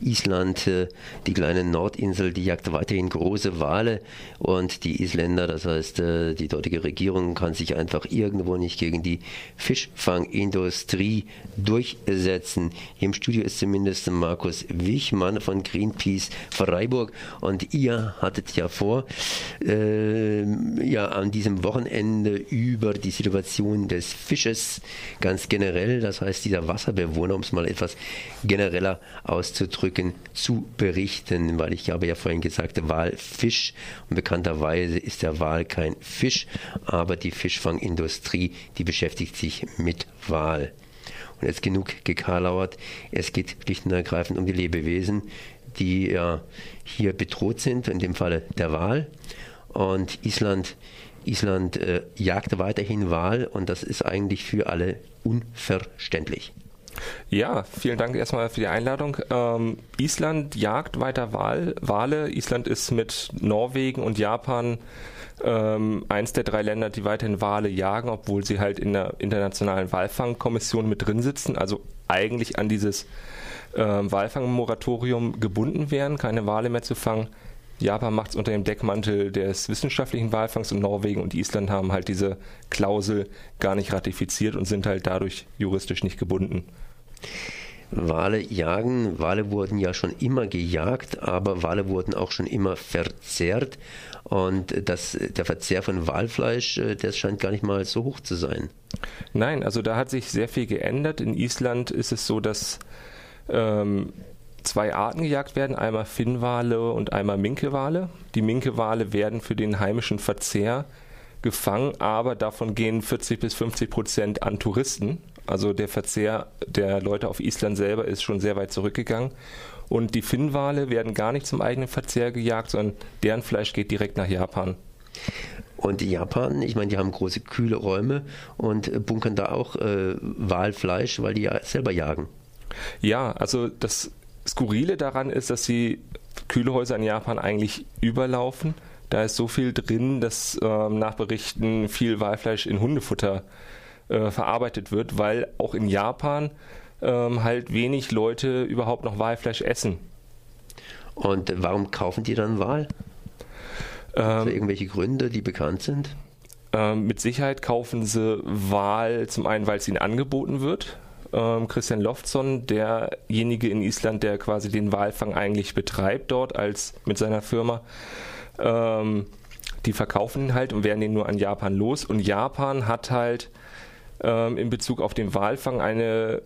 Island, äh, die kleine Nordinsel, die jagt weiterhin große Wale und die Isländer, das heißt äh, die dortige Regierung, kann sich einfach irgendwo nicht gegen die Fischfangindustrie durchsetzen. Hier im Studio ist zumindest Markus Wichmann von Greenpeace Freiburg und ihr hattet ja vor, äh, ja an diesem Wochenende über die Situation des Fisches ganz generell, das heißt dieser Wasserbewohner, um es mal etwas genereller auszudrücken, zu berichten, weil ich habe ja vorhin gesagt, Walfisch und bekannterweise ist der Wal kein Fisch, aber die Fischfangindustrie, die beschäftigt sich mit Wal. Und jetzt genug gekarlauert, es geht schlicht und ergreifend um die Lebewesen, die ja hier bedroht sind, in dem Falle der Wal. Und Island, Island äh, jagt weiterhin Wal und das ist eigentlich für alle unverständlich. Ja, vielen Dank erstmal für die Einladung. Ähm, Island jagt weiter Wal, Wale. Island ist mit Norwegen und Japan ähm, eins der drei Länder, die weiterhin Wale jagen, obwohl sie halt in der internationalen Walfangkommission mit drin sitzen, also eigentlich an dieses äh, Walfangmoratorium gebunden wären, keine Wale mehr zu fangen. Japan macht es unter dem Deckmantel des wissenschaftlichen Walfangs und Norwegen und Island haben halt diese Klausel gar nicht ratifiziert und sind halt dadurch juristisch nicht gebunden. Wale jagen. Wale wurden ja schon immer gejagt, aber Wale wurden auch schon immer verzehrt. Und das, der Verzehr von Walfleisch, äh, das scheint gar nicht mal so hoch zu sein. Nein, also da hat sich sehr viel geändert. In Island ist es so, dass ähm, zwei Arten gejagt werden, einmal Finnwale und einmal Minkewale. Die Minkewale werden für den heimischen Verzehr gefangen, aber davon gehen 40 bis 50 Prozent an Touristen. Also der Verzehr der Leute auf Island selber ist schon sehr weit zurückgegangen. Und die Finnwale werden gar nicht zum eigenen Verzehr gejagt, sondern deren Fleisch geht direkt nach Japan. Und Japan, ich meine, die haben große kühle Räume und bunkern da auch äh, Walfleisch, weil die ja selber jagen. Ja, also das Skurrile daran ist, dass die Kühlhäuser in Japan eigentlich überlaufen. Da ist so viel drin, dass ähm, nach Berichten viel Walfleisch in Hundefutter äh, verarbeitet wird, weil auch in Japan ähm, halt wenig Leute überhaupt noch Walfleisch essen. Und warum kaufen die dann Wal? Ähm, irgendwelche Gründe, die bekannt sind? Ähm, mit Sicherheit kaufen sie Wal zum einen, weil es ihnen angeboten wird. Ähm, Christian Loftsson, derjenige in Island, der quasi den Walfang eigentlich betreibt dort als mit seiner Firma, ähm, die verkaufen ihn halt und werden den nur an Japan los. Und Japan hat halt ähm, in Bezug auf den Walfang eine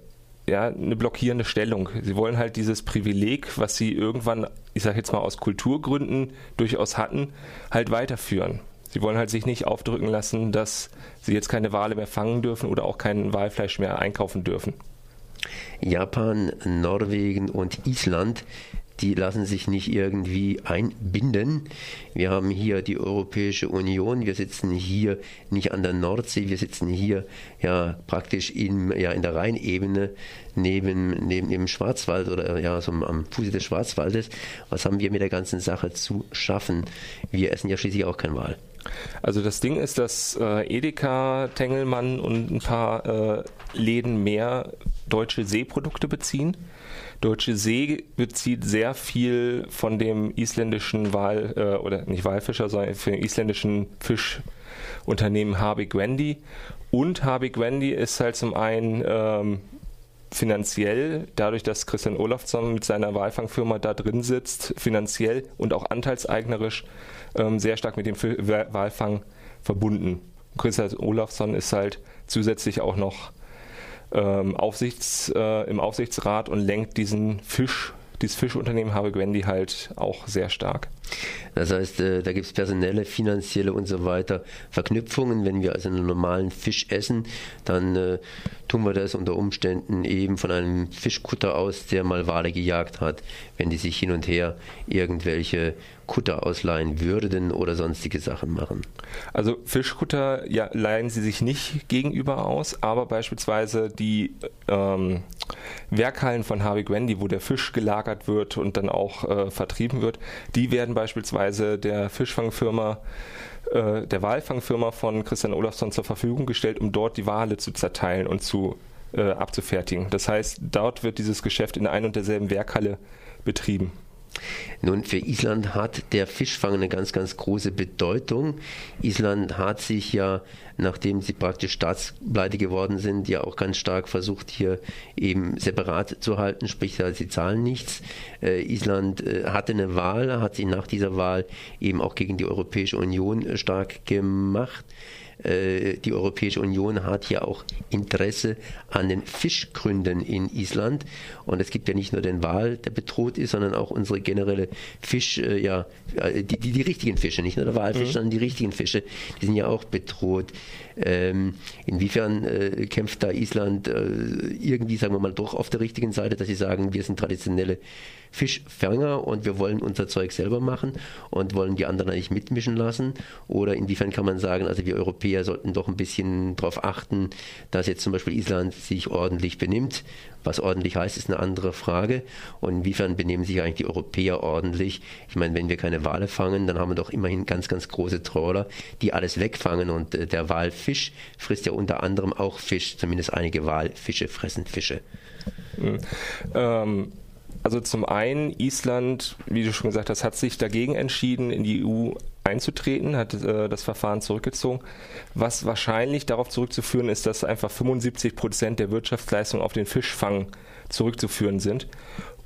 ja, eine blockierende Stellung. Sie wollen halt dieses Privileg, was sie irgendwann, ich sage jetzt mal aus Kulturgründen durchaus hatten, halt weiterführen. Sie wollen halt sich nicht aufdrücken lassen, dass sie jetzt keine Wale mehr fangen dürfen oder auch kein Walfleisch mehr einkaufen dürfen. Japan, Norwegen und Island die lassen sich nicht irgendwie einbinden. Wir haben hier die Europäische Union, wir sitzen hier nicht an der Nordsee, wir sitzen hier ja praktisch in, ja, in der Rheinebene neben, neben dem Schwarzwald oder ja so am Fuße des Schwarzwaldes. Was haben wir mit der ganzen Sache zu schaffen? Wir essen ja schließlich auch kein Wal. Also das Ding ist, dass äh, Edeka, Tengelmann und ein paar äh, Läden mehr deutsche Seeprodukte beziehen. Deutsche See bezieht sehr viel von dem isländischen Wal, äh, oder nicht Walfischer, sondern von dem isländischen Fischunternehmen Habig Wendy. Und Habig Wendy ist halt zum einen ähm, finanziell, dadurch, dass Christian Olafsson mit seiner Walfangfirma da drin sitzt, finanziell und auch anteilseignerisch ähm, sehr stark mit dem Walfang verbunden. Christian Olafsson ist halt zusätzlich auch noch ähm, Aufsichts, äh, im Aufsichtsrat und lenkt diesen Fisch, dieses Fischunternehmen Habe Gwendy halt auch sehr stark. Das heißt, äh, da gibt es personelle, finanzielle und so weiter Verknüpfungen. Wenn wir also einen normalen Fisch essen, dann äh, tun wir das unter Umständen eben von einem Fischkutter aus, der mal Wale gejagt hat, wenn die sich hin und her irgendwelche Kutter ausleihen würden oder sonstige Sachen machen. Also Fischkutter ja, leihen sie sich nicht gegenüber aus, aber beispielsweise die ähm, Werkhallen von Harvey Gwendy, wo der Fisch gelagert wird und dann auch äh, vertrieben wird, die werden beispielsweise der Fischfangfirma äh, der Walfangfirma von Christian Olafsson zur Verfügung gestellt, um dort die Wale zu zerteilen und zu äh, abzufertigen. Das heißt, dort wird dieses Geschäft in ein und derselben Werkhalle betrieben. Nun, für Island hat der Fischfang eine ganz, ganz große Bedeutung. Island hat sich ja, nachdem sie praktisch staatspleite geworden sind, ja auch ganz stark versucht, hier eben separat zu halten, sprich, sie zahlen nichts. Äh, Island äh, hatte eine Wahl, hat sich nach dieser Wahl eben auch gegen die Europäische Union äh, stark gemacht. Äh, die Europäische Union hat ja auch Interesse an den Fischgründen in Island. Und es gibt ja nicht nur den Wal, der bedroht ist, sondern auch unsere generelle Fisch, äh, ja, äh, die, die, die richtigen Fische, nicht nur der Walfisch, mhm. sondern die richtigen Fische, die sind ja auch bedroht. Ähm, inwiefern äh, kämpft da Island äh, irgendwie, sagen wir mal, doch auf der richtigen Seite, dass sie sagen, wir sind traditionelle Fischfänger und wir wollen unser Zeug selber machen und wollen die anderen eigentlich mitmischen lassen? Oder inwiefern kann man sagen, also wir Europäer sollten doch ein bisschen darauf achten, dass jetzt zum Beispiel Island sich ordentlich benimmt? Was ordentlich heißt, ist eine andere Frage. Und inwiefern benehmen sich eigentlich die Europäer ordentlich? Ich meine, wenn wir keine Wale fangen, dann haben wir doch immerhin ganz, ganz große Trawler, die alles wegfangen. Und äh, der Walfisch frisst ja unter anderem auch Fisch. Zumindest einige Walfische fressen Fische. Mhm. Ähm, also zum einen, Island, wie du schon gesagt hast, hat sich dagegen entschieden, in die EU einzutreten, hat äh, das Verfahren zurückgezogen. Was wahrscheinlich darauf zurückzuführen ist, dass einfach 75 Prozent der Wirtschaftsleistung auf den Fischfang zurückzuführen sind.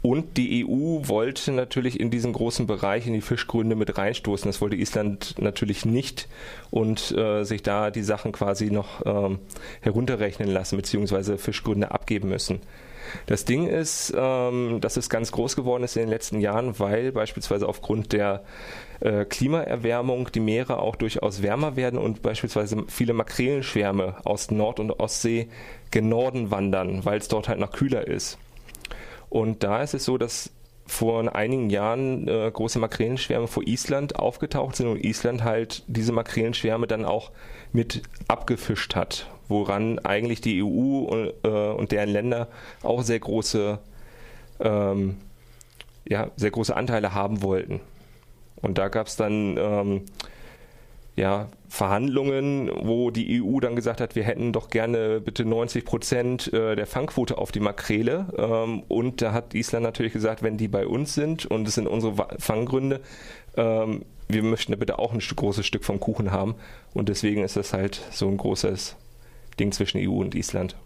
Und die EU wollte natürlich in diesen großen Bereich, in die Fischgründe mit reinstoßen. Das wollte Island natürlich nicht und äh, sich da die Sachen quasi noch ähm, herunterrechnen lassen, beziehungsweise Fischgründe abgeben müssen. Das Ding ist, ähm, dass es ganz groß geworden ist in den letzten Jahren, weil beispielsweise aufgrund der äh, Klimaerwärmung die Meere auch durchaus wärmer werden und beispielsweise viele Makrelenschwärme aus Nord- und Ostsee gen Norden wandern, weil es dort halt noch kühler ist. Und da ist es so, dass vor einigen Jahren äh, große Makrelenschwärme vor Island aufgetaucht sind und Island halt diese Makrelenschwärme dann auch mit abgefischt hat, woran eigentlich die EU und, äh, und deren Länder auch sehr große, ähm, ja, sehr große Anteile haben wollten. Und da gab es dann ähm, ja, Verhandlungen, wo die EU dann gesagt hat, wir hätten doch gerne bitte 90 Prozent äh, der Fangquote auf die Makrele. Ähm, und da hat Island natürlich gesagt, wenn die bei uns sind und es sind unsere Fanggründe, ähm, wir möchten da bitte auch ein großes Stück vom Kuchen haben. Und deswegen ist das halt so ein großes Ding zwischen EU und Island.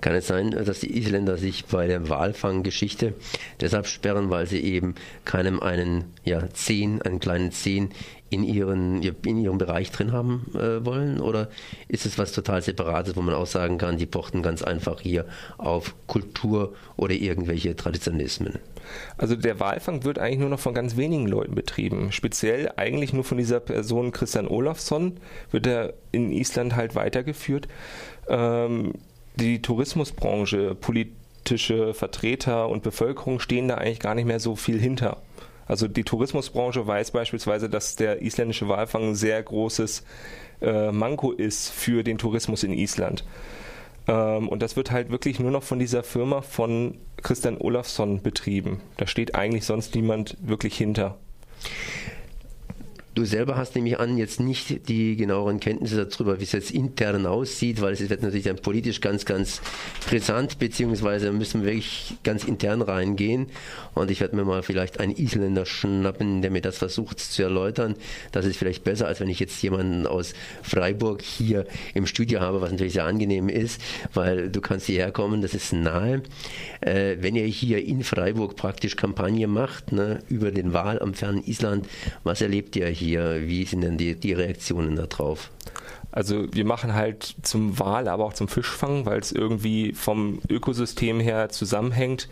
Kann es sein, dass die Isländer sich bei der Walfanggeschichte deshalb sperren, weil sie eben keinem einen ja, Zehn, einen kleinen Zehn in, ihren, in ihrem Bereich drin haben äh, wollen? Oder ist es was total Separates, wo man auch sagen kann, die pochten ganz einfach hier auf Kultur oder irgendwelche Traditionalismen? Also der Walfang wird eigentlich nur noch von ganz wenigen Leuten betrieben. Speziell eigentlich nur von dieser Person Christian Olafsson wird er in Island halt weitergeführt. Ähm, die Tourismusbranche, politische Vertreter und Bevölkerung stehen da eigentlich gar nicht mehr so viel hinter. Also die Tourismusbranche weiß beispielsweise, dass der isländische Walfang ein sehr großes äh, Manko ist für den Tourismus in Island. Ähm, und das wird halt wirklich nur noch von dieser Firma von Christian Olafsson betrieben. Da steht eigentlich sonst niemand wirklich hinter. Du selber hast nämlich an jetzt nicht die genaueren Kenntnisse darüber, wie es jetzt intern aussieht, weil es wird natürlich dann politisch ganz, ganz brisant, beziehungsweise müssen wir wirklich ganz intern reingehen. Und ich werde mir mal vielleicht einen Isländer schnappen, der mir das versucht zu erläutern. Das ist vielleicht besser, als wenn ich jetzt jemanden aus Freiburg hier im Studio habe, was natürlich sehr angenehm ist, weil du kannst hierher kommen, das ist nahe. Äh, wenn ihr hier in Freiburg praktisch Kampagne macht, ne, über den Wahl am fernen Island, was erlebt ihr hier? Hier? Wie sind denn die, die Reaktionen darauf? Also wir machen halt zum Wal, aber auch zum Fischfang, weil es irgendwie vom Ökosystem her zusammenhängt.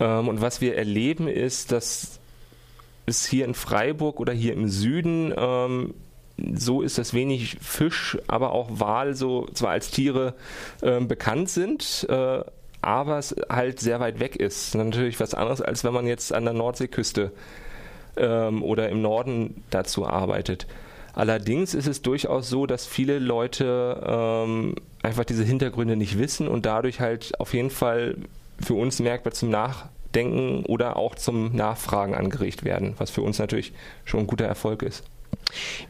Ähm, und was wir erleben ist, dass es hier in Freiburg oder hier im Süden ähm, so ist, dass wenig Fisch, aber auch Wal so zwar als Tiere äh, bekannt sind, äh, aber es halt sehr weit weg ist. Natürlich was anderes, als wenn man jetzt an der Nordseeküste ähm, oder im Norden dazu arbeitet. Allerdings ist es durchaus so, dass viele Leute ähm, einfach diese Hintergründe nicht wissen und dadurch halt auf jeden Fall für uns merkbar zum Nachdenken oder auch zum Nachfragen angeregt werden, was für uns natürlich schon ein guter Erfolg ist.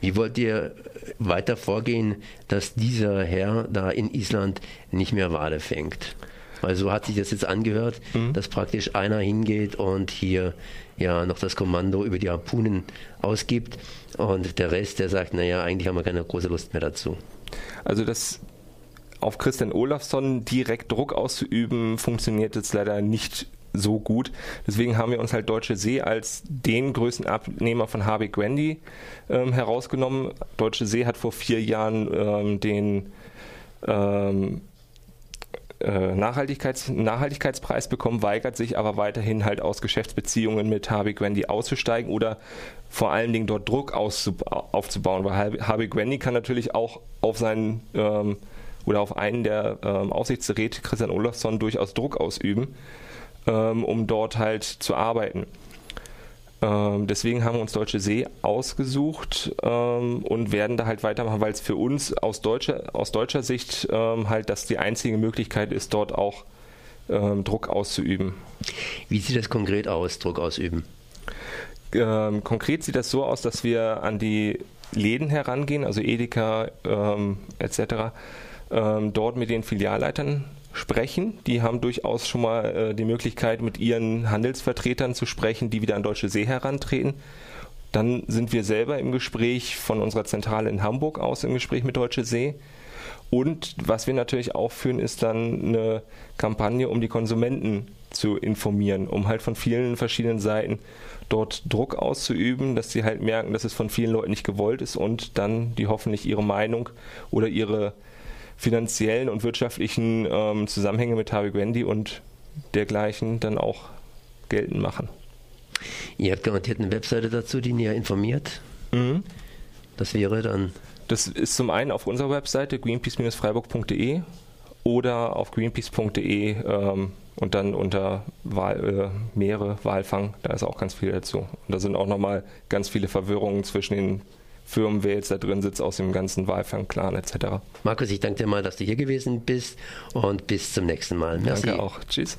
Wie wollt ihr weiter vorgehen, dass dieser Herr da in Island nicht mehr Wale fängt? Weil so hat sich das jetzt angehört, mhm. dass praktisch einer hingeht und hier ja noch das Kommando über die Harpunen ausgibt und der Rest, der sagt, naja, eigentlich haben wir keine große Lust mehr dazu. Also das auf Christian Olafsson direkt Druck auszuüben, funktioniert jetzt leider nicht so gut. Deswegen haben wir uns halt Deutsche See als den größten Abnehmer von Harvey Grandy ähm, herausgenommen. Deutsche See hat vor vier Jahren ähm, den ähm, äh, Nachhaltigkeits Nachhaltigkeitspreis bekommen, weigert sich aber weiterhin halt aus Geschäftsbeziehungen mit Harvey Grandy auszusteigen oder vor allen Dingen dort Druck aufzubauen, weil Harvey Grandy kann natürlich auch auf seinen ähm, oder auf einen der ähm, Aufsichtsräte, Christian Olafsson, durchaus Druck ausüben ähm, um dort halt zu arbeiten. Ähm, deswegen haben wir uns Deutsche See ausgesucht ähm, und werden da halt weitermachen, weil es für uns aus deutscher, aus deutscher Sicht ähm, halt das die einzige Möglichkeit ist, dort auch ähm, Druck auszuüben. Wie sieht das konkret aus, Druck ausüben? Ähm, konkret sieht das so aus, dass wir an die Läden herangehen, also Edeka etc., dort mit den Filialleitern sprechen. Die haben durchaus schon mal äh, die Möglichkeit, mit ihren Handelsvertretern zu sprechen, die wieder an Deutsche See herantreten. Dann sind wir selber im Gespräch von unserer Zentrale in Hamburg aus im Gespräch mit Deutsche See. Und was wir natürlich auch führen, ist dann eine Kampagne, um die Konsumenten zu informieren, um halt von vielen verschiedenen Seiten dort Druck auszuüben, dass sie halt merken, dass es von vielen Leuten nicht gewollt ist und dann die hoffentlich ihre Meinung oder ihre finanziellen und wirtschaftlichen ähm, Zusammenhänge mit Harvey Grandy und dergleichen dann auch geltend machen. Ihr habt garantiert eine Webseite dazu, die näher informiert. Mhm. Das wäre dann. Das ist zum einen auf unserer Webseite greenpeace-freiburg.de oder auf greenpeace.de ähm, und dann unter Wahl, äh, Meere, Walfang, da ist auch ganz viel dazu. Und da sind auch nochmal ganz viele Verwirrungen zwischen den Firmen, wer jetzt da drin sitzt aus dem ganzen Walfang-Clan etc. Markus, ich danke dir mal, dass du hier gewesen bist und bis zum nächsten Mal. Merci. Danke auch. Tschüss.